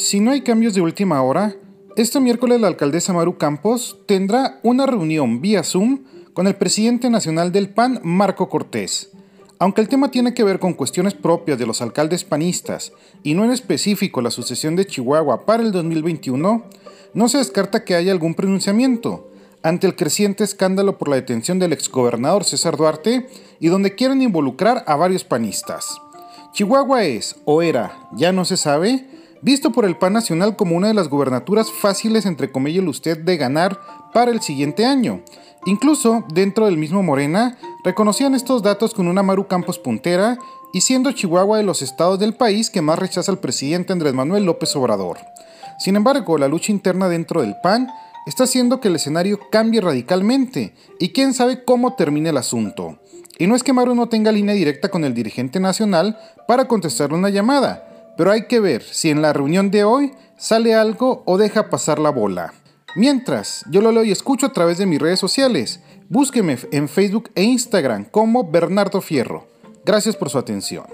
si no hay cambios de última hora, este miércoles la alcaldesa Maru Campos tendrá una reunión vía Zoom con el presidente nacional del PAN, Marco Cortés. Aunque el tema tiene que ver con cuestiones propias de los alcaldes panistas y no en específico la sucesión de Chihuahua para el 2021, no se descarta que haya algún pronunciamiento ante el creciente escándalo por la detención del exgobernador César Duarte y donde quieren involucrar a varios panistas. Chihuahua es, o era, ya no se sabe, visto por el PAN Nacional como una de las gubernaturas fáciles, entre comillas, usted de ganar para el siguiente año. Incluso dentro del mismo Morena, reconocían estos datos con una Maru Campos puntera y siendo Chihuahua de los estados del país que más rechaza al presidente Andrés Manuel López Obrador. Sin embargo, la lucha interna dentro del PAN está haciendo que el escenario cambie radicalmente y quién sabe cómo termine el asunto. Y no es que Maru no tenga línea directa con el dirigente nacional para contestarle una llamada, pero hay que ver si en la reunión de hoy sale algo o deja pasar la bola. Mientras, yo lo leo y escucho a través de mis redes sociales. Búsqueme en Facebook e Instagram como Bernardo Fierro. Gracias por su atención.